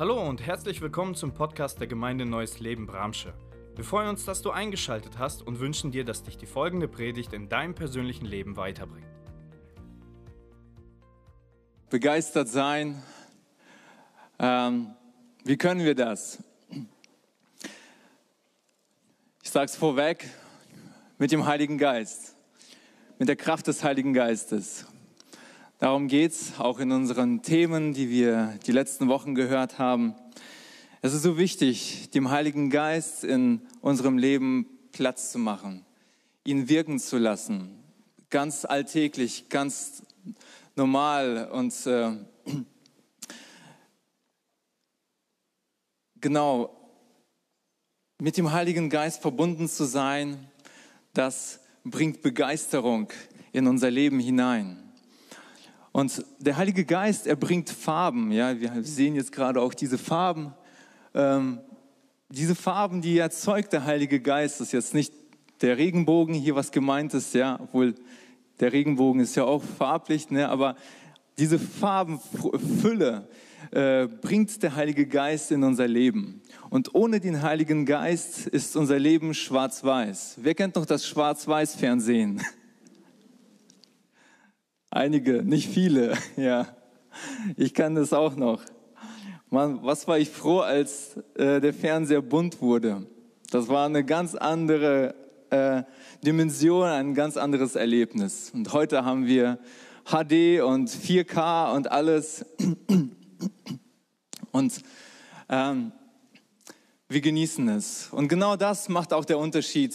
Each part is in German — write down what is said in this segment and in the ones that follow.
Hallo und herzlich willkommen zum Podcast der Gemeinde Neues Leben Bramsche. Wir freuen uns, dass du eingeschaltet hast und wünschen dir, dass dich die folgende Predigt in deinem persönlichen Leben weiterbringt. Begeistert sein. Ähm, wie können wir das? Ich sage es vorweg, mit dem Heiligen Geist, mit der Kraft des Heiligen Geistes. Darum geht es auch in unseren Themen, die wir die letzten Wochen gehört haben. Es ist so wichtig, dem Heiligen Geist in unserem Leben Platz zu machen, ihn wirken zu lassen, ganz alltäglich, ganz normal und äh, genau mit dem Heiligen Geist verbunden zu sein, das bringt Begeisterung in unser Leben hinein. Und der Heilige Geist, er bringt Farben. Ja, wir sehen jetzt gerade auch diese Farben. Ähm, diese Farben, die erzeugt der Heilige Geist, das ist jetzt nicht der Regenbogen hier, was gemeint ist, ja, obwohl der Regenbogen ist ja auch farblich, ne, aber diese Farbenfülle äh, bringt der Heilige Geist in unser Leben. Und ohne den Heiligen Geist ist unser Leben schwarz-weiß. Wer kennt noch das Schwarz-Weiß-Fernsehen? Einige, nicht viele, ja. Ich kann das auch noch. Mann, was war ich froh, als äh, der Fernseher bunt wurde. Das war eine ganz andere äh, Dimension, ein ganz anderes Erlebnis. Und heute haben wir HD und 4K und alles. Und ähm, wir genießen es. Und genau das macht auch der Unterschied,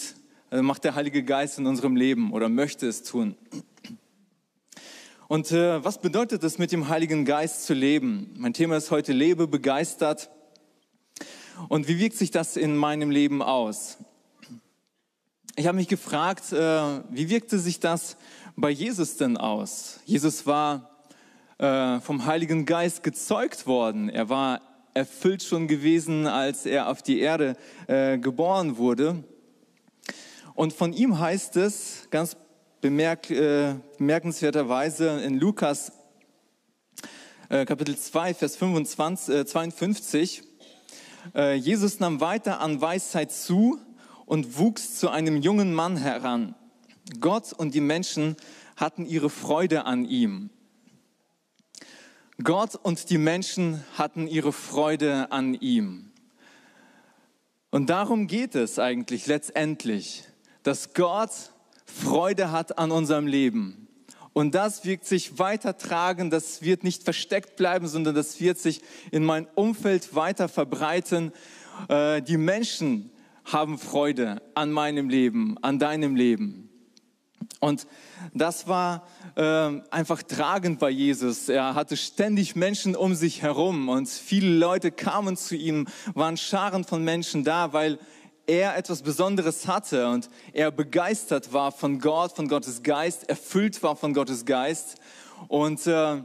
also macht der Heilige Geist in unserem Leben oder möchte es tun. Und äh, was bedeutet es, mit dem Heiligen Geist zu leben? Mein Thema ist heute Lebe begeistert. Und wie wirkt sich das in meinem Leben aus? Ich habe mich gefragt, äh, wie wirkte sich das bei Jesus denn aus? Jesus war äh, vom Heiligen Geist gezeugt worden. Er war erfüllt schon gewesen, als er auf die Erde äh, geboren wurde. Und von ihm heißt es ganz bemerk, äh, bemerkenswerterweise in Lukas äh, Kapitel 2, Vers 25, äh, 52, äh, Jesus nahm weiter an Weisheit zu und wuchs zu einem jungen Mann heran. Gott und die Menschen hatten ihre Freude an ihm. Gott und die Menschen hatten ihre Freude an ihm. Und darum geht es eigentlich letztendlich, dass Gott Freude hat an unserem Leben. Und das wirkt sich weiter tragen, das wird nicht versteckt bleiben, sondern das wird sich in mein Umfeld weiter verbreiten. Äh, die Menschen haben Freude an meinem Leben, an deinem Leben. Und das war äh, einfach tragend bei Jesus. Er hatte ständig Menschen um sich herum und viele Leute kamen zu ihm, waren Scharen von Menschen da, weil er etwas Besonderes hatte und er begeistert war von Gott, von Gottes Geist, erfüllt war von Gottes Geist und äh,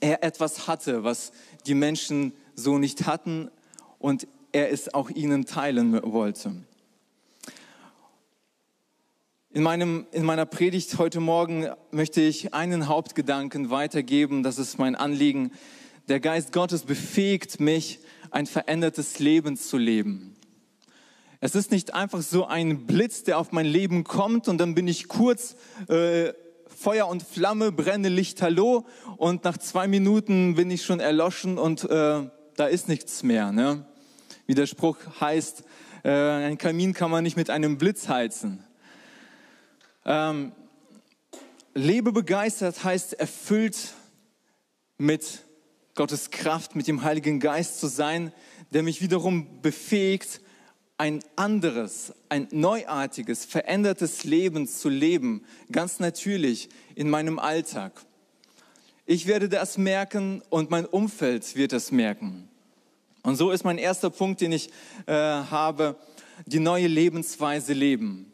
er etwas hatte, was die Menschen so nicht hatten und er es auch ihnen teilen wollte. In, meinem, in meiner Predigt heute Morgen möchte ich einen Hauptgedanken weitergeben, das ist mein Anliegen. Der Geist Gottes befähigt mich, ein verändertes Leben zu leben. Es ist nicht einfach so ein Blitz, der auf mein Leben kommt und dann bin ich kurz äh, Feuer und Flamme, brenne Licht, hallo und nach zwei Minuten bin ich schon erloschen und äh, da ist nichts mehr. Ne? Wie der Spruch heißt, äh, ein Kamin kann man nicht mit einem Blitz heizen. Ähm, lebe begeistert heißt erfüllt mit Gottes Kraft, mit dem Heiligen Geist zu sein, der mich wiederum befähigt, ein anderes, ein neuartiges, verändertes Leben zu leben, ganz natürlich in meinem Alltag. Ich werde das merken und mein Umfeld wird es merken. Und so ist mein erster Punkt, den ich äh, habe, die neue Lebensweise leben.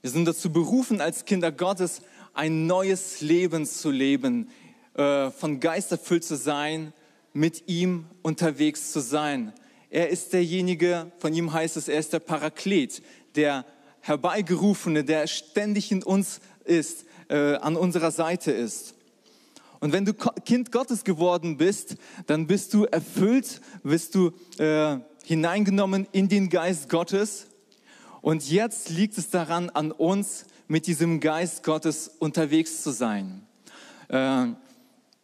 Wir sind dazu berufen, als Kinder Gottes ein neues Leben zu leben, äh, von Geist erfüllt zu sein, mit ihm unterwegs zu sein, er ist derjenige, von ihm heißt es, er ist der Paraklet, der Herbeigerufene, der ständig in uns ist, äh, an unserer Seite ist. Und wenn du Kind Gottes geworden bist, dann bist du erfüllt, bist du äh, hineingenommen in den Geist Gottes. Und jetzt liegt es daran, an uns mit diesem Geist Gottes unterwegs zu sein. Äh,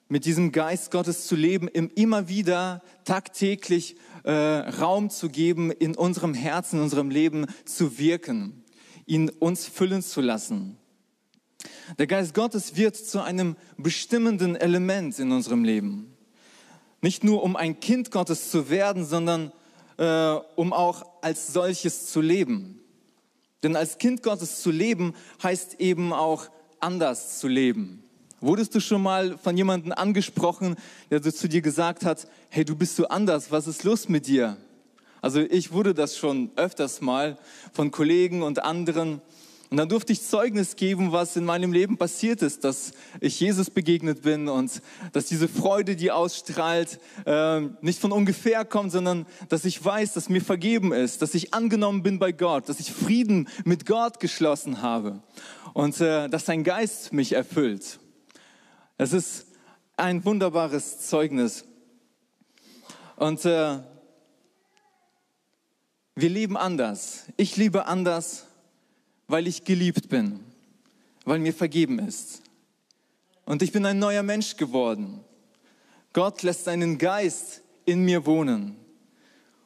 mit diesem Geist Gottes zu leben, ihm immer wieder tagtäglich äh, Raum zu geben, in unserem Herzen, in unserem Leben zu wirken, ihn uns füllen zu lassen. Der Geist Gottes wird zu einem bestimmenden Element in unserem Leben. Nicht nur um ein Kind Gottes zu werden, sondern äh, um auch als solches zu leben. Denn als Kind Gottes zu leben heißt eben auch anders zu leben. Wurdest du schon mal von jemandem angesprochen, der zu dir gesagt hat, hey, du bist so anders, was ist los mit dir? Also ich wurde das schon öfters mal von Kollegen und anderen. Und dann durfte ich Zeugnis geben, was in meinem Leben passiert ist, dass ich Jesus begegnet bin und dass diese Freude, die ausstrahlt, äh, nicht von ungefähr kommt, sondern dass ich weiß, dass mir vergeben ist, dass ich angenommen bin bei Gott, dass ich Frieden mit Gott geschlossen habe und äh, dass sein Geist mich erfüllt. Es ist ein wunderbares Zeugnis. Und äh, wir leben anders. Ich liebe anders weil ich geliebt bin, weil mir vergeben ist. Und ich bin ein neuer Mensch geworden. Gott lässt seinen Geist in mir wohnen.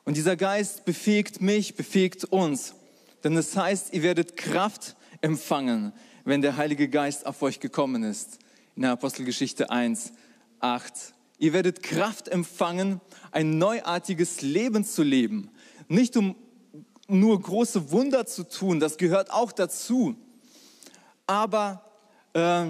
Und dieser Geist befähigt mich, befähigt uns. Denn es heißt, ihr werdet Kraft empfangen, wenn der Heilige Geist auf euch gekommen ist. In der Apostelgeschichte 1, 8. Ihr werdet Kraft empfangen, ein neuartiges Leben zu leben. Nicht um nur große Wunder zu tun, das gehört auch dazu. Aber äh,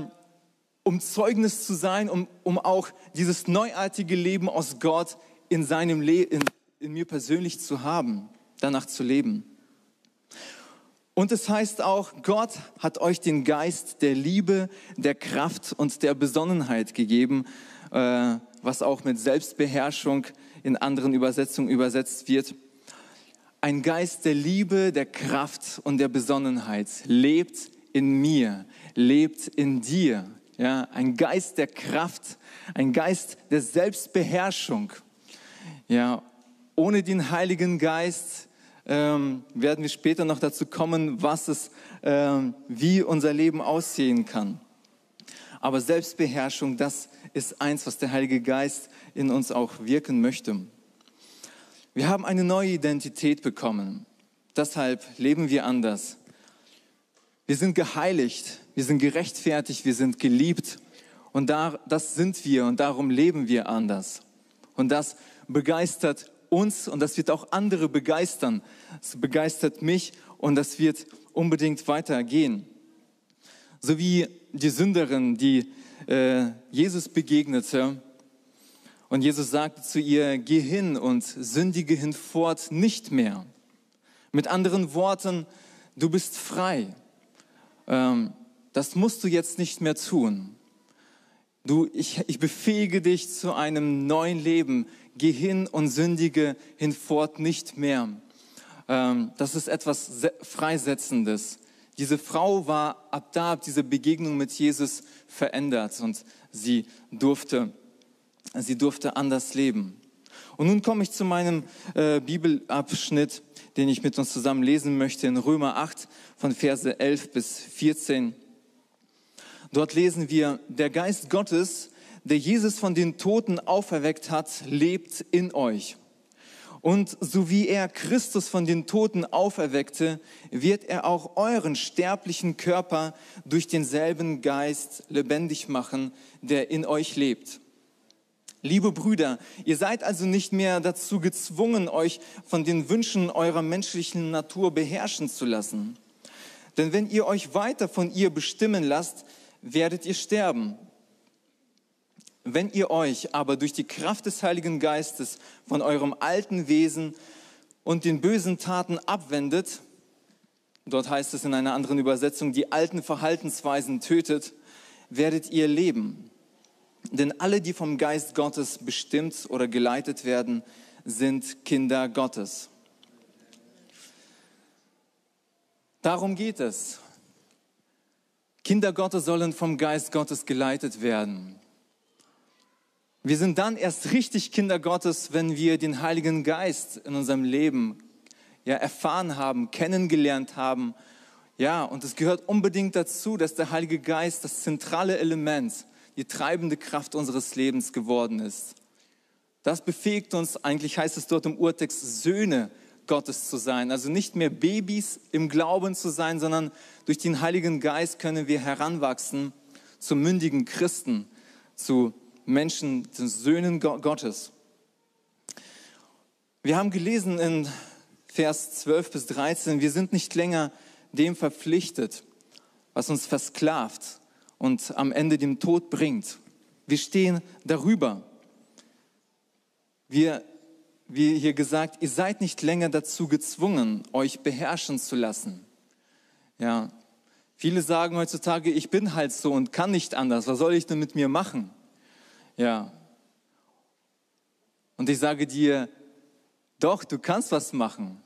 um Zeugnis zu sein, um, um auch dieses neuartige Leben aus Gott in seinem Le in, in mir persönlich zu haben, danach zu leben. Und es heißt auch, Gott hat euch den Geist der Liebe, der Kraft und der Besonnenheit gegeben, äh, was auch mit Selbstbeherrschung in anderen Übersetzungen übersetzt wird ein Geist der Liebe, der Kraft und der Besonnenheit lebt in mir, lebt in dir. Ja, ein Geist der Kraft, ein Geist der Selbstbeherrschung. Ja, ohne den Heiligen Geist ähm, werden wir später noch dazu kommen, was es, ähm, wie unser Leben aussehen kann. Aber Selbstbeherrschung, das ist eins, was der Heilige Geist in uns auch wirken möchte. Wir haben eine neue Identität bekommen. Deshalb leben wir anders. Wir sind geheiligt, wir sind gerechtfertigt, wir sind geliebt. Und da, das sind wir und darum leben wir anders. Und das begeistert uns und das wird auch andere begeistern. Es begeistert mich und das wird unbedingt weitergehen. So wie die Sünderin, die äh, Jesus begegnete und Jesus sagte zu ihr, geh hin und sündige hinfort nicht mehr. Mit anderen Worten, du bist frei. Ähm, das musst du jetzt nicht mehr tun. Du, ich, ich befähige dich zu einem neuen Leben. Geh hin und sündige hinfort nicht mehr. Ähm, das ist etwas Freisetzendes. Diese Frau war ab da, ab dieser Begegnung mit Jesus verändert und sie durfte Sie durfte anders leben. Und nun komme ich zu meinem äh, Bibelabschnitt, den ich mit uns zusammen lesen möchte, in Römer 8 von Verse 11 bis 14. Dort lesen wir, der Geist Gottes, der Jesus von den Toten auferweckt hat, lebt in euch. Und so wie er Christus von den Toten auferweckte, wird er auch euren sterblichen Körper durch denselben Geist lebendig machen, der in euch lebt. Liebe Brüder, ihr seid also nicht mehr dazu gezwungen, euch von den Wünschen eurer menschlichen Natur beherrschen zu lassen. Denn wenn ihr euch weiter von ihr bestimmen lasst, werdet ihr sterben. Wenn ihr euch aber durch die Kraft des Heiligen Geistes von eurem alten Wesen und den bösen Taten abwendet, dort heißt es in einer anderen Übersetzung, die alten Verhaltensweisen tötet, werdet ihr leben. Denn alle, die vom Geist Gottes bestimmt oder geleitet werden, sind Kinder Gottes. Darum geht es. Kinder Gottes sollen vom Geist Gottes geleitet werden. Wir sind dann erst richtig Kinder Gottes, wenn wir den Heiligen Geist in unserem Leben ja, erfahren haben, kennengelernt haben. Ja, und es gehört unbedingt dazu, dass der Heilige Geist das zentrale Element, die treibende Kraft unseres Lebens geworden ist. Das befähigt uns, eigentlich heißt es dort im Urtext, Söhne Gottes zu sein. Also nicht mehr Babys im Glauben zu sein, sondern durch den Heiligen Geist können wir heranwachsen zu mündigen Christen, zu Menschen, zu Söhnen Gottes. Wir haben gelesen in Vers 12 bis 13, wir sind nicht länger dem verpflichtet, was uns versklavt und am Ende dem Tod bringt. Wir stehen darüber. Wir wie hier gesagt, ihr seid nicht länger dazu gezwungen, euch beherrschen zu lassen. Ja, viele sagen heutzutage, ich bin halt so und kann nicht anders. Was soll ich denn mit mir machen? Ja. Und ich sage dir, doch, du kannst was machen.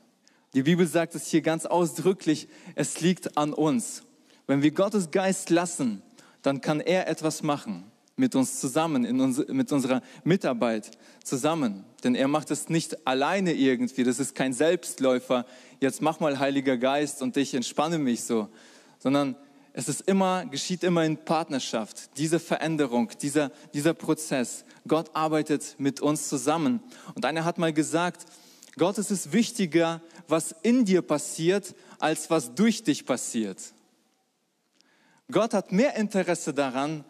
Die Bibel sagt es hier ganz ausdrücklich, es liegt an uns. Wenn wir Gottes Geist lassen, dann kann er etwas machen mit uns zusammen, in uns, mit unserer Mitarbeit zusammen. Denn er macht es nicht alleine irgendwie. Das ist kein Selbstläufer. Jetzt mach mal Heiliger Geist und ich entspanne mich so. Sondern es ist immer, geschieht immer in Partnerschaft. Diese Veränderung, dieser, dieser Prozess. Gott arbeitet mit uns zusammen. Und einer hat mal gesagt, Gott es ist wichtiger, was in dir passiert, als was durch dich passiert. Gott hat mehr Interesse daran,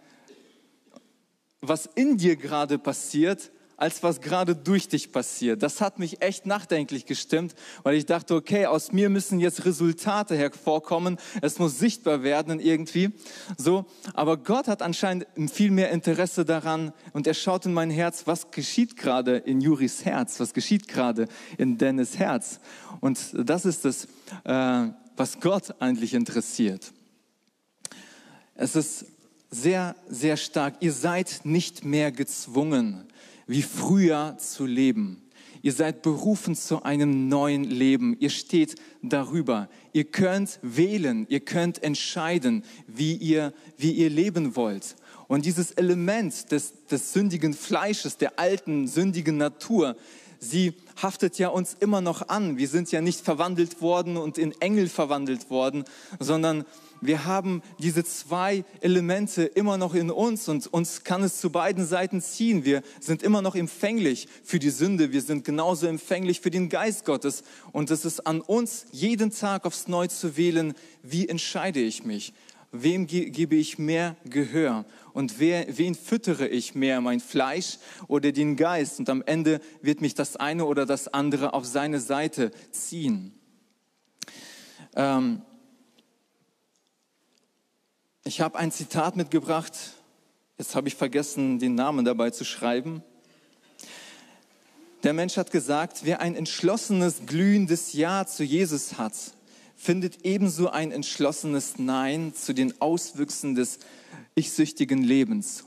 was in dir gerade passiert, als was gerade durch dich passiert. Das hat mich echt nachdenklich gestimmt, weil ich dachte, okay, aus mir müssen jetzt Resultate hervorkommen. Es muss sichtbar werden irgendwie. So. Aber Gott hat anscheinend viel mehr Interesse daran und er schaut in mein Herz, was geschieht gerade in Juris Herz? Was geschieht gerade in Dennis Herz? Und das ist es, äh, was Gott eigentlich interessiert. Es ist sehr, sehr stark. Ihr seid nicht mehr gezwungen, wie früher zu leben. Ihr seid berufen zu einem neuen Leben. Ihr steht darüber. Ihr könnt wählen, ihr könnt entscheiden, wie ihr, wie ihr leben wollt. Und dieses Element des, des sündigen Fleisches, der alten sündigen Natur, sie haftet ja uns immer noch an. Wir sind ja nicht verwandelt worden und in Engel verwandelt worden, sondern wir haben diese zwei Elemente immer noch in uns und uns kann es zu beiden Seiten ziehen. Wir sind immer noch empfänglich für die Sünde. Wir sind genauso empfänglich für den Geist Gottes. Und es ist an uns, jeden Tag aufs Neue zu wählen, wie entscheide ich mich? Wem gebe ich mehr Gehör? Und wer, wen füttere ich mehr, mein Fleisch oder den Geist? Und am Ende wird mich das eine oder das andere auf seine Seite ziehen. Ähm, ich habe ein Zitat mitgebracht. Jetzt habe ich vergessen, den Namen dabei zu schreiben. Der Mensch hat gesagt, wer ein entschlossenes, glühendes Ja zu Jesus hat, findet ebenso ein entschlossenes Nein zu den Auswüchsen des ich-süchtigen Lebens.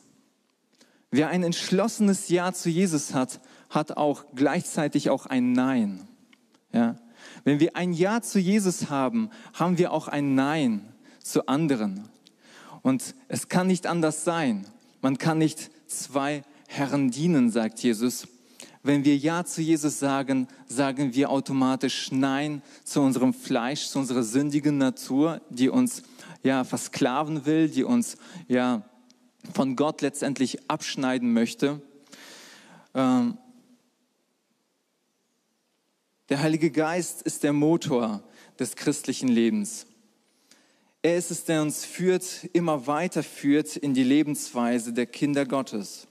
Wer ein entschlossenes Ja zu Jesus hat, hat auch gleichzeitig auch ein Nein. Ja? Wenn wir ein Ja zu Jesus haben, haben wir auch ein Nein zu anderen. Und es kann nicht anders sein. Man kann nicht zwei Herren dienen, sagt Jesus. Wenn wir Ja zu Jesus sagen, sagen wir automatisch Nein zu unserem Fleisch, zu unserer sündigen Natur, die uns ja versklaven will, die uns ja von Gott letztendlich abschneiden möchte. Ähm, der Heilige Geist ist der Motor des christlichen Lebens. Er ist es, der uns führt, immer weiter führt in die Lebensweise der Kinder Gottes.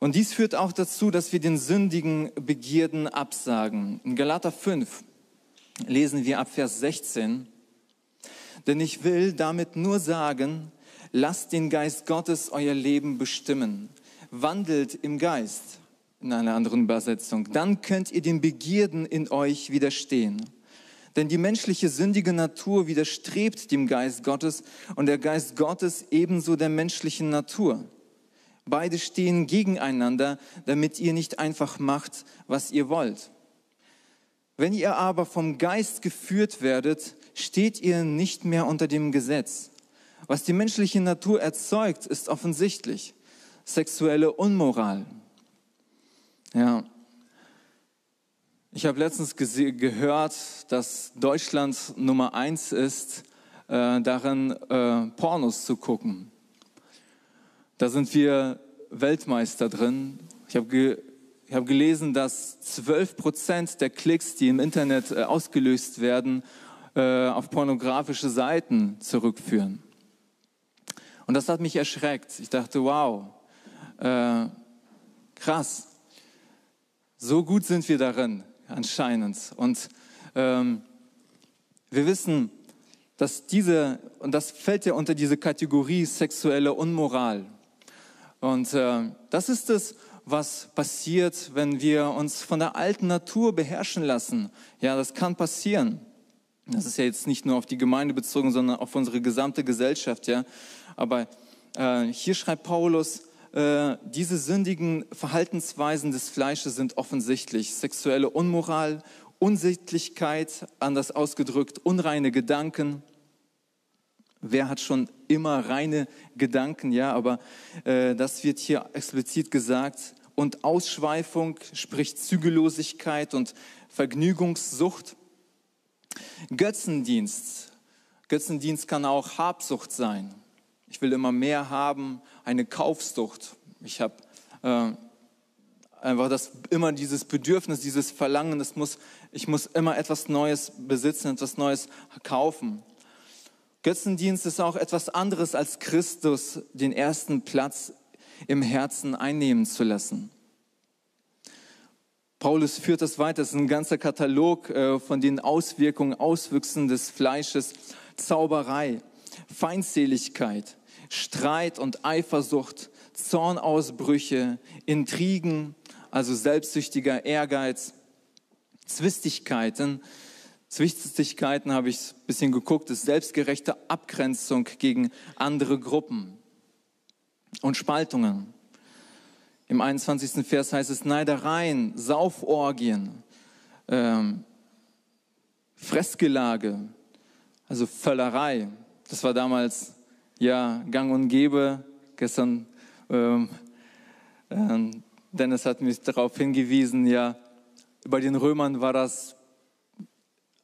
Und dies führt auch dazu, dass wir den sündigen Begierden absagen. In Galater 5 lesen wir ab Vers 16, denn ich will damit nur sagen, lasst den Geist Gottes euer Leben bestimmen. Wandelt im Geist, in einer anderen Übersetzung. Dann könnt ihr den Begierden in euch widerstehen. Denn die menschliche sündige Natur widerstrebt dem Geist Gottes und der Geist Gottes ebenso der menschlichen Natur. Beide stehen gegeneinander, damit ihr nicht einfach macht, was ihr wollt. Wenn ihr aber vom Geist geführt werdet, steht ihr nicht mehr unter dem Gesetz. Was die menschliche Natur erzeugt, ist offensichtlich. sexuelle Unmoral. Ja. Ich habe letztens gehört, dass Deutschland Nummer eins ist, äh, darin äh, Pornos zu gucken. Da sind wir Weltmeister drin. Ich habe ge hab gelesen, dass 12 Prozent der Klicks, die im Internet äh, ausgelöst werden, äh, auf pornografische Seiten zurückführen. Und das hat mich erschreckt. Ich dachte, wow, äh, krass. So gut sind wir darin, anscheinend. Und ähm, wir wissen, dass diese, und das fällt ja unter diese Kategorie sexuelle Unmoral. Und äh, das ist es, was passiert, wenn wir uns von der alten Natur beherrschen lassen. Ja, das kann passieren. Das ist ja jetzt nicht nur auf die Gemeinde bezogen, sondern auf unsere gesamte Gesellschaft. Ja, aber äh, hier schreibt Paulus, äh, diese sündigen Verhaltensweisen des Fleisches sind offensichtlich sexuelle Unmoral, Unsittlichkeit, anders ausgedrückt, unreine Gedanken. Wer hat schon immer reine Gedanken? Ja, aber äh, das wird hier explizit gesagt. Und Ausschweifung, sprich Zügellosigkeit und Vergnügungssucht. Götzendienst. Götzendienst kann auch Habsucht sein. Ich will immer mehr haben, eine Kaufsucht. Ich habe äh, einfach das immer dieses Bedürfnis, dieses Verlangen, das muss, ich muss immer etwas Neues besitzen, etwas Neues kaufen. Götzendienst ist auch etwas anderes als Christus den ersten Platz im Herzen einnehmen zu lassen. Paulus führt das weiter, es ist ein ganzer Katalog äh, von den Auswirkungen, Auswüchsen des Fleisches, Zauberei, Feindseligkeit, Streit und Eifersucht, Zornausbrüche, Intrigen, also selbstsüchtiger Ehrgeiz, Zwistigkeiten. Zwistigkeiten habe ich ein bisschen geguckt, ist selbstgerechte Abgrenzung gegen andere Gruppen und Spaltungen. Im 21. Vers heißt es Neidereien, Sauforgien, ähm, Fressgelage, also Völlerei. Das war damals ja gang und gäbe. Gestern, ähm, äh, Dennis hat mich darauf hingewiesen, ja, bei den Römern war das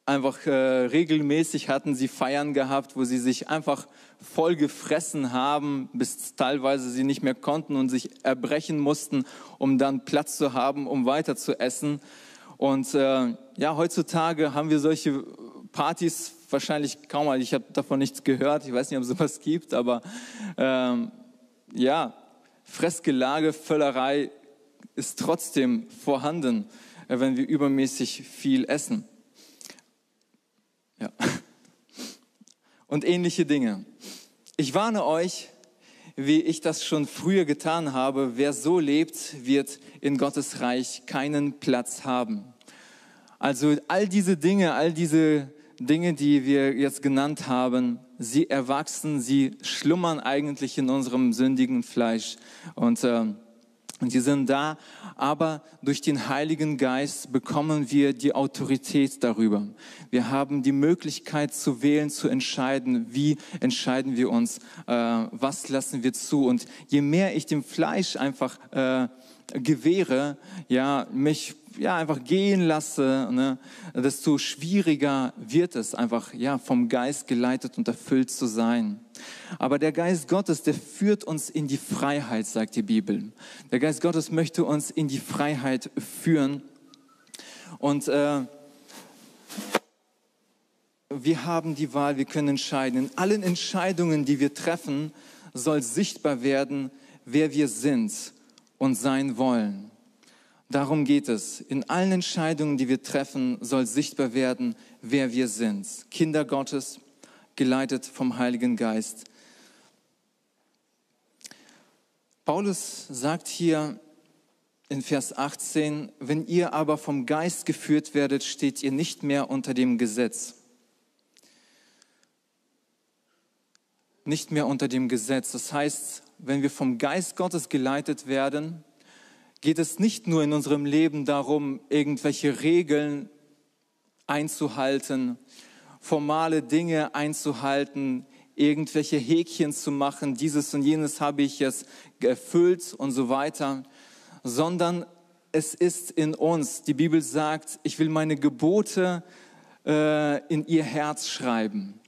einfach äh, regelmäßig hatten sie Feiern gehabt, wo sie sich einfach voll gefressen haben, bis teilweise sie nicht mehr konnten und sich erbrechen mussten, um dann Platz zu haben, um weiter zu essen. Und äh, ja, heutzutage haben wir solche Partys wahrscheinlich kaum mal. Ich habe davon nichts gehört. Ich weiß nicht, ob es sowas gibt, aber ähm, ja, Fressgelage, Völlerei ist trotzdem vorhanden, äh, wenn wir übermäßig viel essen. Ja. Und ähnliche Dinge. Ich warne euch, wie ich das schon früher getan habe, wer so lebt, wird in Gottes Reich keinen Platz haben. Also all diese Dinge, all diese Dinge, die wir jetzt genannt haben, sie erwachsen, sie schlummern eigentlich in unserem sündigen Fleisch. Und äh, die sind da, aber durch den Heiligen Geist bekommen wir die Autorität darüber. Wir haben die Möglichkeit zu wählen, zu entscheiden, wie entscheiden wir uns, äh, was lassen wir zu. Und je mehr ich dem Fleisch einfach äh, gewähre, ja, mich ja, einfach gehen lasse, ne, desto schwieriger wird es einfach, ja, vom Geist geleitet und erfüllt zu sein. Aber der Geist Gottes, der führt uns in die Freiheit, sagt die Bibel. Der Geist Gottes möchte uns in die Freiheit führen. Und äh, wir haben die Wahl, wir können entscheiden. In allen Entscheidungen, die wir treffen, soll sichtbar werden, wer wir sind und sein wollen. Darum geht es. In allen Entscheidungen, die wir treffen, soll sichtbar werden, wer wir sind. Kinder Gottes, geleitet vom Heiligen Geist. Paulus sagt hier in Vers 18, wenn ihr aber vom Geist geführt werdet, steht ihr nicht mehr unter dem Gesetz. Nicht mehr unter dem Gesetz. Das heißt, wenn wir vom Geist Gottes geleitet werden, geht es nicht nur in unserem Leben darum, irgendwelche Regeln einzuhalten, formale Dinge einzuhalten, irgendwelche Häkchen zu machen, dieses und jenes habe ich jetzt erfüllt und so weiter, sondern es ist in uns. Die Bibel sagt, ich will meine Gebote äh, in ihr Herz schreiben.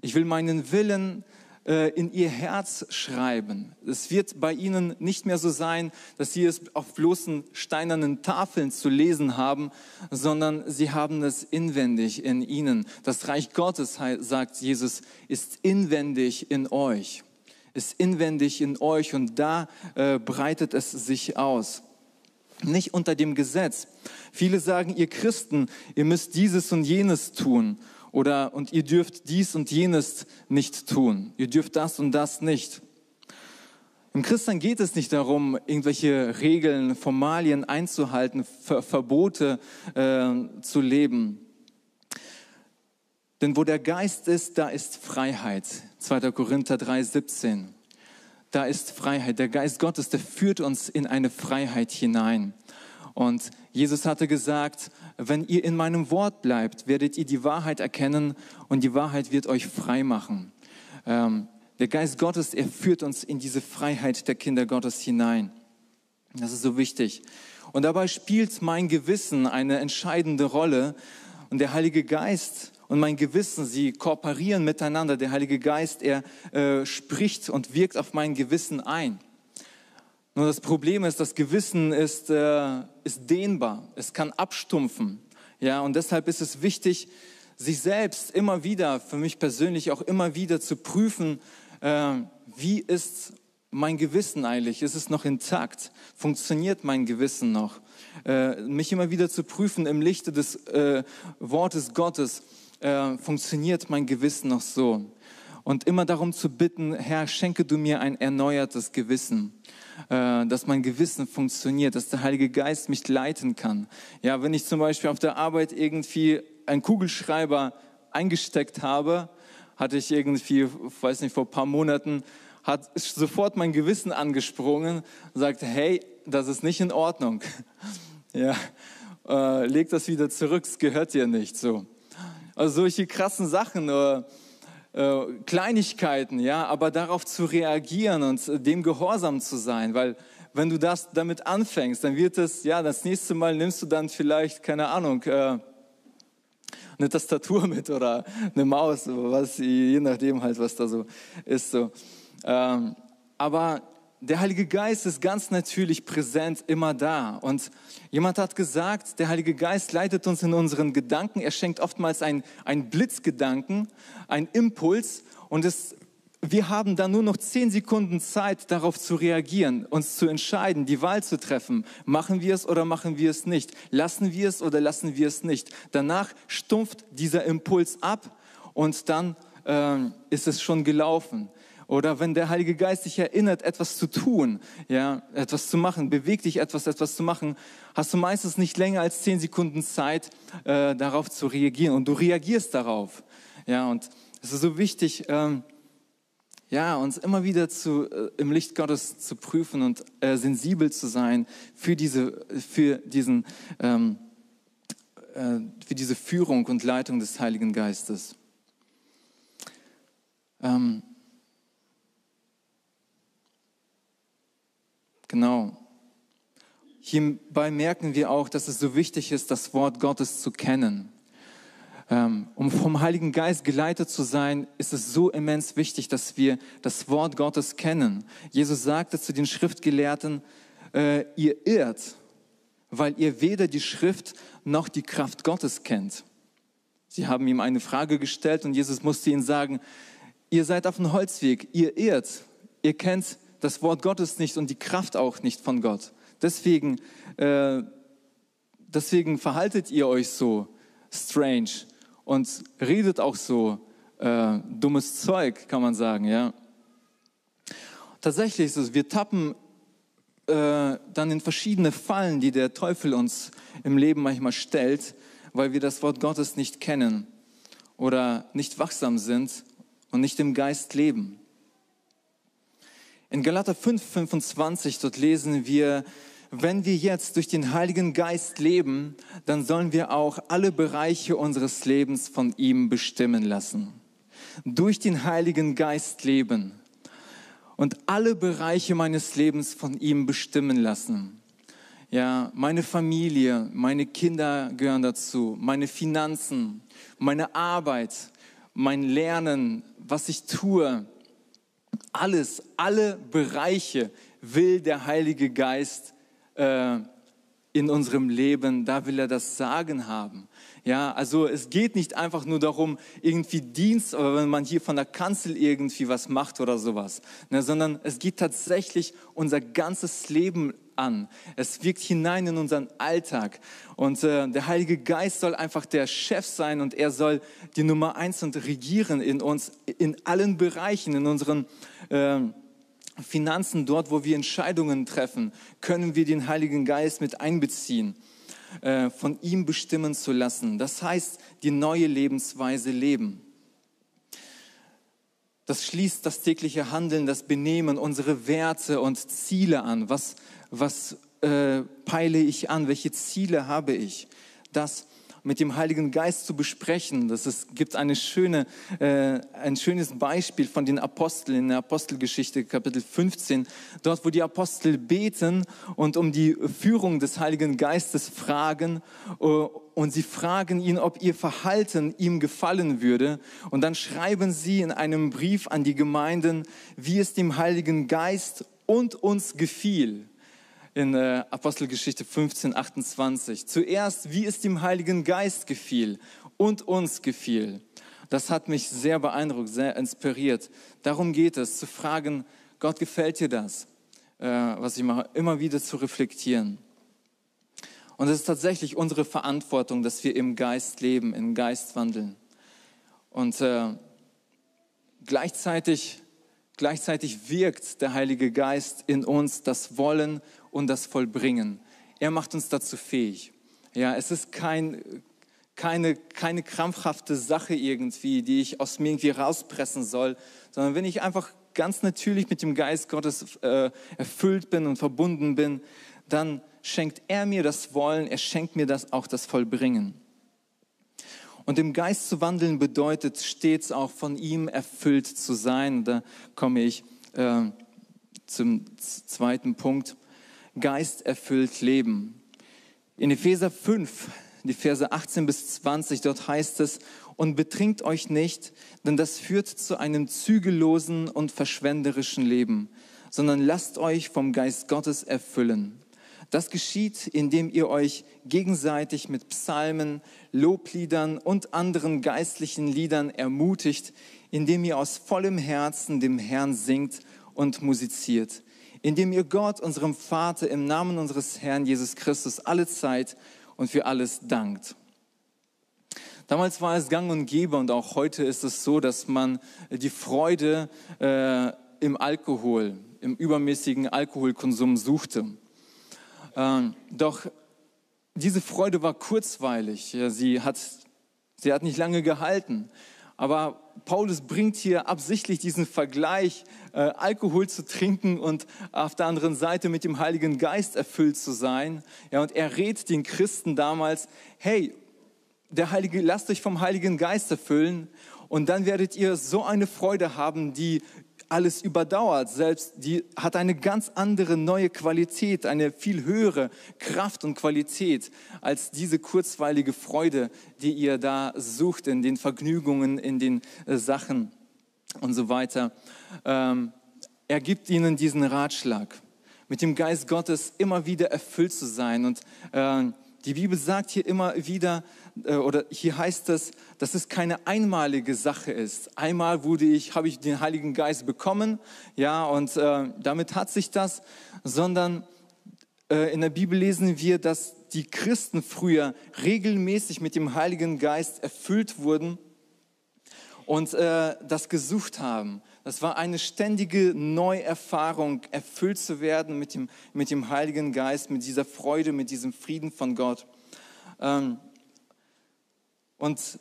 Ich will meinen Willen äh, in ihr Herz schreiben. Es wird bei ihnen nicht mehr so sein, dass sie es auf bloßen steinernen Tafeln zu lesen haben, sondern sie haben es inwendig in ihnen. Das Reich Gottes, sagt Jesus, ist inwendig in euch. Ist inwendig in euch und da äh, breitet es sich aus. Nicht unter dem Gesetz. Viele sagen, ihr Christen, ihr müsst dieses und jenes tun. Oder, und ihr dürft dies und jenes nicht tun. Ihr dürft das und das nicht. Im Christen geht es nicht darum, irgendwelche Regeln, Formalien einzuhalten, Ver Verbote äh, zu leben. Denn wo der Geist ist, da ist Freiheit. 2. Korinther 3, 17. Da ist Freiheit. Der Geist Gottes, der führt uns in eine Freiheit hinein. Und Jesus hatte gesagt, wenn ihr in meinem Wort bleibt, werdet ihr die Wahrheit erkennen und die Wahrheit wird euch frei machen. Ähm, der Geist Gottes, er führt uns in diese Freiheit der Kinder Gottes hinein. Das ist so wichtig. Und dabei spielt mein Gewissen eine entscheidende Rolle. Und der Heilige Geist und mein Gewissen, sie kooperieren miteinander. Der Heilige Geist, er äh, spricht und wirkt auf mein Gewissen ein. Nur das Problem ist, das Gewissen ist, äh, ist dehnbar. Es kann abstumpfen. Ja, und deshalb ist es wichtig, sich selbst immer wieder, für mich persönlich auch immer wieder zu prüfen, äh, wie ist mein Gewissen eigentlich? Ist es noch intakt? Funktioniert mein Gewissen noch? Äh, mich immer wieder zu prüfen im Lichte des äh, Wortes Gottes, äh, funktioniert mein Gewissen noch so? Und immer darum zu bitten, Herr, schenke du mir ein erneuertes Gewissen. Äh, dass mein Gewissen funktioniert, dass der Heilige Geist mich leiten kann. Ja, wenn ich zum Beispiel auf der Arbeit irgendwie einen Kugelschreiber eingesteckt habe, hatte ich irgendwie, weiß nicht, vor ein paar Monaten, hat sofort mein Gewissen angesprungen und sagte, hey, das ist nicht in Ordnung. Ja, äh, leg das wieder zurück, es gehört dir nicht so. Also solche krassen Sachen. Äh, äh, Kleinigkeiten, ja, aber darauf zu reagieren und dem gehorsam zu sein, weil wenn du das damit anfängst, dann wird es, ja, das nächste Mal nimmst du dann vielleicht, keine Ahnung, äh, eine Tastatur mit oder eine Maus, was, je nachdem halt, was da so ist. So. Ähm, aber der Heilige Geist ist ganz natürlich präsent immer da. Und jemand hat gesagt, der Heilige Geist leitet uns in unseren Gedanken. Er schenkt oftmals einen, einen Blitzgedanken, einen Impuls. Und es, wir haben dann nur noch zehn Sekunden Zeit, darauf zu reagieren, uns zu entscheiden, die Wahl zu treffen. Machen wir es oder machen wir es nicht? Lassen wir es oder lassen wir es nicht? Danach stumpft dieser Impuls ab und dann äh, ist es schon gelaufen. Oder wenn der Heilige Geist dich erinnert, etwas zu tun, ja, etwas zu machen, bewegt dich etwas, etwas zu machen, hast du meistens nicht länger als zehn Sekunden Zeit, äh, darauf zu reagieren. Und du reagierst darauf. Ja, und es ist so wichtig, ähm, ja, uns immer wieder zu, äh, im Licht Gottes zu prüfen und äh, sensibel zu sein für diese, für diesen, ähm, äh, für diese Führung und Leitung des Heiligen Geistes. Ähm, Genau. Hierbei merken wir auch, dass es so wichtig ist, das Wort Gottes zu kennen. Ähm, um vom Heiligen Geist geleitet zu sein, ist es so immens wichtig, dass wir das Wort Gottes kennen. Jesus sagte zu den Schriftgelehrten, äh, ihr irrt, weil ihr weder die Schrift noch die Kraft Gottes kennt. Sie haben ihm eine Frage gestellt und Jesus musste ihnen sagen, ihr seid auf dem Holzweg, ihr irrt, ihr kennt das Wort Gottes nicht und die Kraft auch nicht von Gott. Deswegen, äh, deswegen verhaltet ihr euch so strange und redet auch so äh, dummes Zeug, kann man sagen, ja. Tatsächlich ist es, wir tappen äh, dann in verschiedene Fallen, die der Teufel uns im Leben manchmal stellt, weil wir das Wort Gottes nicht kennen oder nicht wachsam sind und nicht im Geist leben. In Galater 5, 25, dort lesen wir, wenn wir jetzt durch den Heiligen Geist leben, dann sollen wir auch alle Bereiche unseres Lebens von ihm bestimmen lassen. durch den Heiligen Geist leben und alle Bereiche meines Lebens von ihm bestimmen lassen. Ja, meine Familie, meine Kinder gehören dazu, meine Finanzen, meine Arbeit, mein Lernen, was ich tue, alles, alle Bereiche will der Heilige Geist äh, in unserem Leben, da will er das Sagen haben. Ja, also es geht nicht einfach nur darum, irgendwie Dienst oder wenn man hier von der Kanzel irgendwie was macht oder sowas, ne, sondern es geht tatsächlich unser ganzes Leben an. Es wirkt hinein in unseren Alltag. Und äh, der Heilige Geist soll einfach der Chef sein und er soll die Nummer eins und regieren in uns, in allen Bereichen, in unseren äh, Finanzen, dort, wo wir Entscheidungen treffen, können wir den Heiligen Geist mit einbeziehen, äh, von ihm bestimmen zu lassen. Das heißt, die neue Lebensweise leben. Das schließt das tägliche Handeln, das Benehmen, unsere Werte und Ziele an. Was, was äh, peile ich an? Welche Ziele habe ich? Das mit dem Heiligen Geist zu besprechen. Das ist, gibt eine schöne, äh, ein schönes Beispiel von den Aposteln in der Apostelgeschichte Kapitel 15, dort wo die Apostel beten und um die Führung des Heiligen Geistes fragen äh, und sie fragen ihn, ob ihr Verhalten ihm gefallen würde. Und dann schreiben sie in einem Brief an die Gemeinden, wie es dem Heiligen Geist und uns gefiel in äh, Apostelgeschichte 15, 28. Zuerst, wie es dem Heiligen Geist gefiel und uns gefiel. Das hat mich sehr beeindruckt, sehr inspiriert. Darum geht es, zu fragen, Gott gefällt dir das? Äh, was ich mache, immer wieder zu reflektieren. Und es ist tatsächlich unsere Verantwortung, dass wir im Geist leben, im Geist wandeln. Und äh, gleichzeitig, gleichzeitig wirkt der Heilige Geist in uns das Wollen und das Vollbringen. Er macht uns dazu fähig. Ja, es ist kein, keine, keine krampfhafte Sache irgendwie, die ich aus mir irgendwie rauspressen soll, sondern wenn ich einfach ganz natürlich mit dem Geist Gottes äh, erfüllt bin und verbunden bin, dann schenkt er mir das Wollen, er schenkt mir das auch das Vollbringen. Und im Geist zu wandeln bedeutet stets auch von ihm erfüllt zu sein. Da komme ich äh, zum zweiten Punkt. Geist erfüllt leben. In Epheser 5, die Verse 18 bis 20, dort heißt es, und betrinkt euch nicht, denn das führt zu einem zügellosen und verschwenderischen Leben, sondern lasst euch vom Geist Gottes erfüllen. Das geschieht, indem ihr euch gegenseitig mit Psalmen, Lobliedern und anderen geistlichen Liedern ermutigt, indem ihr aus vollem Herzen dem Herrn singt und musiziert indem ihr Gott, unserem Vater, im Namen unseres Herrn Jesus Christus alle Zeit und für alles dankt. Damals war es gang und gäbe und auch heute ist es so, dass man die Freude äh, im Alkohol, im übermäßigen Alkoholkonsum suchte. Ähm, doch diese Freude war kurzweilig. Sie, hat, sie hat nicht lange gehalten. Aber Paulus bringt hier absichtlich diesen Vergleich, äh, Alkohol zu trinken und auf der anderen Seite mit dem Heiligen Geist erfüllt zu sein. Ja, und er rät den Christen damals, hey, der Heilige, lasst euch vom Heiligen Geist erfüllen und dann werdet ihr so eine Freude haben, die alles überdauert, selbst die hat eine ganz andere neue Qualität, eine viel höhere Kraft und Qualität als diese kurzweilige Freude, die ihr da sucht in den Vergnügungen, in den äh, Sachen und so weiter. Ähm, er gibt ihnen diesen Ratschlag, mit dem Geist Gottes immer wieder erfüllt zu sein und äh, die Bibel sagt hier immer wieder, oder hier heißt es, dass es keine einmalige Sache ist. Einmal wurde ich, habe ich den Heiligen Geist bekommen, ja, und äh, damit hat sich das, sondern äh, in der Bibel lesen wir, dass die Christen früher regelmäßig mit dem Heiligen Geist erfüllt wurden und äh, das gesucht haben. Das war eine ständige Neuerfahrung, erfüllt zu werden mit dem, mit dem Heiligen Geist, mit dieser Freude, mit diesem Frieden von Gott. Ähm, und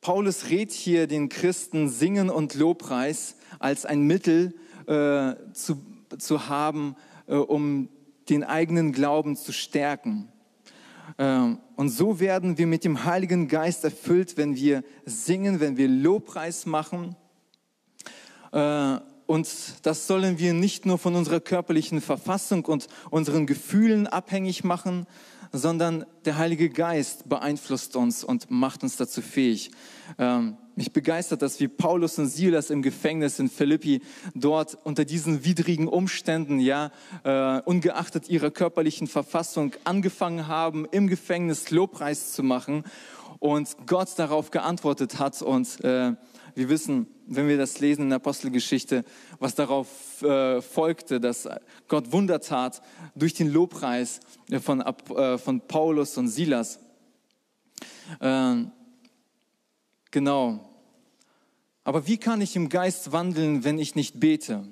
Paulus rät hier den Christen, Singen und Lobpreis als ein Mittel äh, zu, zu haben, äh, um den eigenen Glauben zu stärken. Ähm, und so werden wir mit dem Heiligen Geist erfüllt, wenn wir singen, wenn wir Lobpreis machen. Äh, und das sollen wir nicht nur von unserer körperlichen Verfassung und unseren Gefühlen abhängig machen, sondern der Heilige Geist beeinflusst uns und macht uns dazu fähig. Ähm, mich begeistert dass wie Paulus und Silas im Gefängnis in Philippi dort unter diesen widrigen Umständen, ja, äh, ungeachtet ihrer körperlichen Verfassung, angefangen haben, im Gefängnis Lobpreis zu machen und Gott darauf geantwortet hat. Und äh, wir wissen, wenn wir das lesen in der Apostelgeschichte, was darauf äh, folgte, dass Gott Wunder tat durch den Lobpreis von, äh, von Paulus und Silas. Äh, genau. Aber wie kann ich im Geist wandeln, wenn ich nicht bete?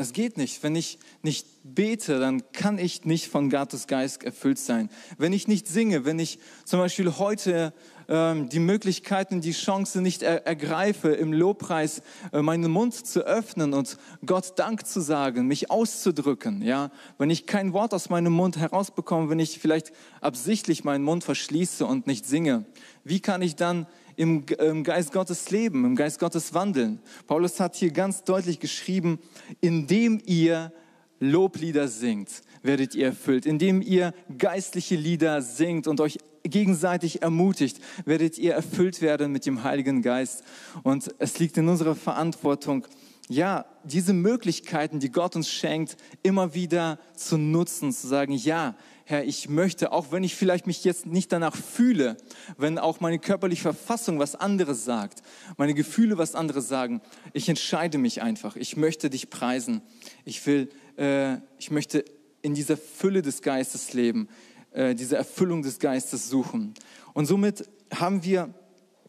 Es geht nicht. Wenn ich nicht bete, dann kann ich nicht von Gottes Geist erfüllt sein. Wenn ich nicht singe, wenn ich zum Beispiel heute die Möglichkeiten, die Chance nicht er, ergreife, im Lobpreis äh, meinen Mund zu öffnen und Gott Dank zu sagen, mich auszudrücken, ja, wenn ich kein Wort aus meinem Mund herausbekomme, wenn ich vielleicht absichtlich meinen Mund verschließe und nicht singe, wie kann ich dann im Geist Gottes leben, im Geist Gottes wandeln. Paulus hat hier ganz deutlich geschrieben, indem ihr Loblieder singt, werdet ihr erfüllt. Indem ihr geistliche Lieder singt und euch gegenseitig ermutigt, werdet ihr erfüllt werden mit dem Heiligen Geist. Und es liegt in unserer Verantwortung, ja, diese Möglichkeiten, die Gott uns schenkt, immer wieder zu nutzen, zu sagen, ja, Herr, ich möchte, auch wenn ich vielleicht mich jetzt nicht danach fühle, wenn auch meine körperliche Verfassung was anderes sagt, meine Gefühle was anderes sagen, ich entscheide mich einfach. Ich möchte dich preisen. Ich will, äh, ich möchte in dieser Fülle des Geistes leben, äh, diese Erfüllung des Geistes suchen. Und somit haben wir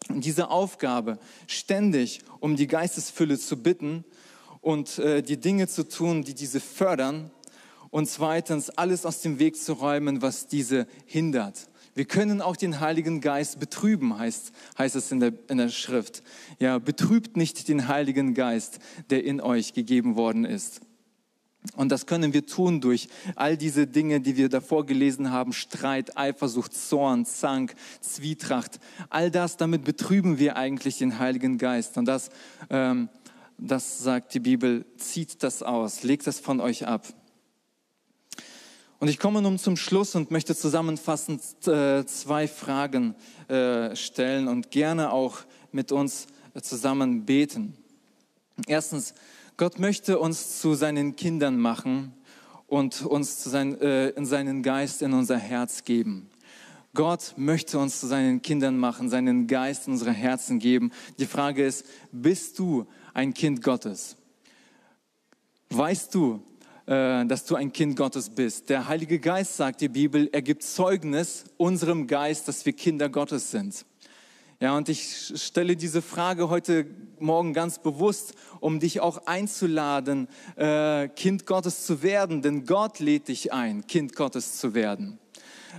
diese Aufgabe, ständig um die Geistesfülle zu bitten und äh, die Dinge zu tun, die diese fördern und zweitens alles aus dem Weg zu räumen, was diese hindert. Wir können auch den Heiligen Geist betrüben, heißt, heißt es in der, in der Schrift. Ja, betrübt nicht den Heiligen Geist, der in euch gegeben worden ist. Und das können wir tun durch all diese Dinge, die wir davor gelesen haben, Streit, Eifersucht, Zorn, Zank, Zwietracht. All das, damit betrüben wir eigentlich den Heiligen Geist. Und das, ähm, das sagt die Bibel, zieht das aus, legt das von euch ab. Und ich komme nun zum Schluss und möchte zusammenfassend äh, zwei Fragen äh, stellen und gerne auch mit uns zusammen beten. Erstens, Gott möchte uns zu seinen Kindern machen und uns sein, äh, in seinen Geist in unser Herz geben. Gott möchte uns zu seinen Kindern machen, seinen Geist in unsere Herzen geben. Die Frage ist, bist du ein Kind Gottes? Weißt du, äh, dass du ein Kind Gottes bist. Der Heilige Geist, sagt die Bibel, er gibt Zeugnis unserem Geist, dass wir Kinder Gottes sind. Ja, und ich stelle diese Frage heute Morgen ganz bewusst, um dich auch einzuladen, äh, Kind Gottes zu werden, denn Gott lädt dich ein, Kind Gottes zu werden.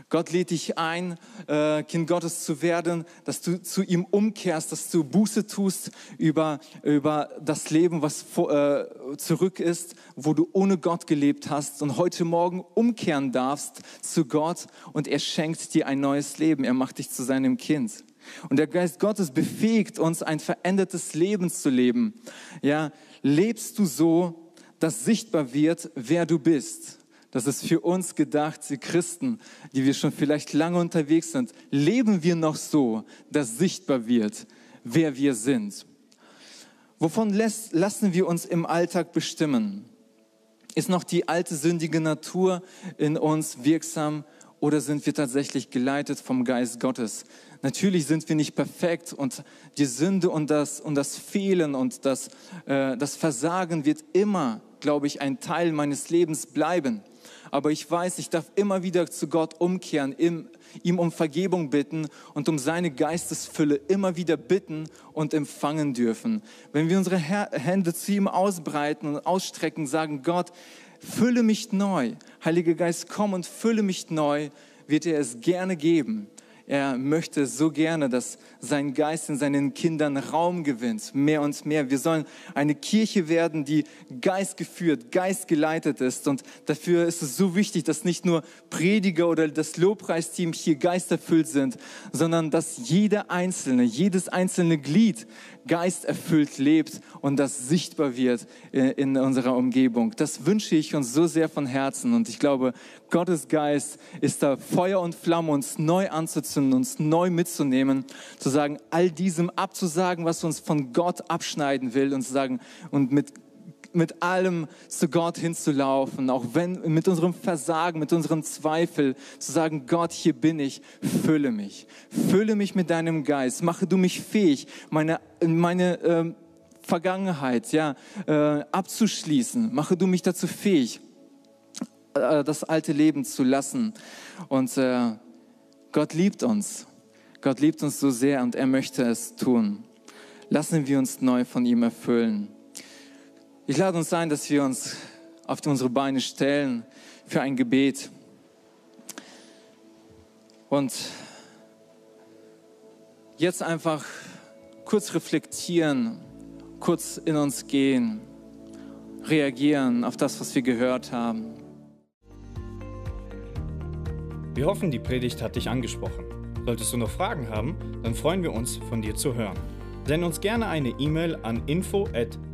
Gott lädt dich ein, äh, Kind Gottes zu werden, dass du zu ihm umkehrst, dass du Buße tust über, über das Leben, was vor, äh, zurück ist, wo du ohne Gott gelebt hast und heute Morgen umkehren darfst zu Gott und er schenkt dir ein neues Leben. Er macht dich zu seinem Kind. Und der Geist Gottes befähigt uns, ein verändertes Leben zu leben. Ja, lebst du so, dass sichtbar wird, wer du bist? Das ist für uns gedacht, die Christen, die wir schon vielleicht lange unterwegs sind. Leben wir noch so, dass sichtbar wird, wer wir sind? Wovon lässt, lassen wir uns im Alltag bestimmen? Ist noch die alte sündige Natur in uns wirksam oder sind wir tatsächlich geleitet vom Geist Gottes? Natürlich sind wir nicht perfekt und die Sünde und das, und das Fehlen und das, äh, das Versagen wird immer, glaube ich, ein Teil meines Lebens bleiben aber ich weiß, ich darf immer wieder zu Gott umkehren, ihm, ihm um Vergebung bitten und um seine Geistesfülle immer wieder bitten und empfangen dürfen. Wenn wir unsere Hände zu ihm ausbreiten und ausstrecken, sagen, Gott, fülle mich neu. Heiliger Geist, komm und fülle mich neu, wird er es gerne geben. Er möchte so gerne, dass sein Geist in seinen Kindern Raum gewinnt, mehr und mehr. Wir sollen eine Kirche werden, die geistgeführt, geistgeleitet ist. Und dafür ist es so wichtig, dass nicht nur Prediger oder das Lobpreisteam hier geisterfüllt sind, sondern dass jeder Einzelne, jedes einzelne Glied geisterfüllt lebt und das sichtbar wird in unserer Umgebung. Das wünsche ich uns so sehr von Herzen. Und ich glaube, Gottes Geist ist da Feuer und Flamme, uns neu anzuzünden, uns neu mitzunehmen, zu sagen, all diesem abzusagen, was uns von Gott abschneiden will und zu sagen, und mit mit allem zu Gott hinzulaufen, auch wenn mit unserem Versagen, mit unserem Zweifel, zu sagen, Gott, hier bin ich, fülle mich, fülle mich mit deinem Geist, mache du mich fähig, meine, meine äh, Vergangenheit ja, äh, abzuschließen, mache du mich dazu fähig, äh, das alte Leben zu lassen. Und äh, Gott liebt uns. Gott liebt uns so sehr und er möchte es tun. Lassen wir uns neu von ihm erfüllen. Ich lade uns ein, dass wir uns auf unsere Beine stellen für ein Gebet. Und jetzt einfach kurz reflektieren, kurz in uns gehen, reagieren auf das, was wir gehört haben. Wir hoffen, die Predigt hat dich angesprochen. Solltest du noch Fragen haben, dann freuen wir uns, von dir zu hören. Send uns gerne eine E-Mail an info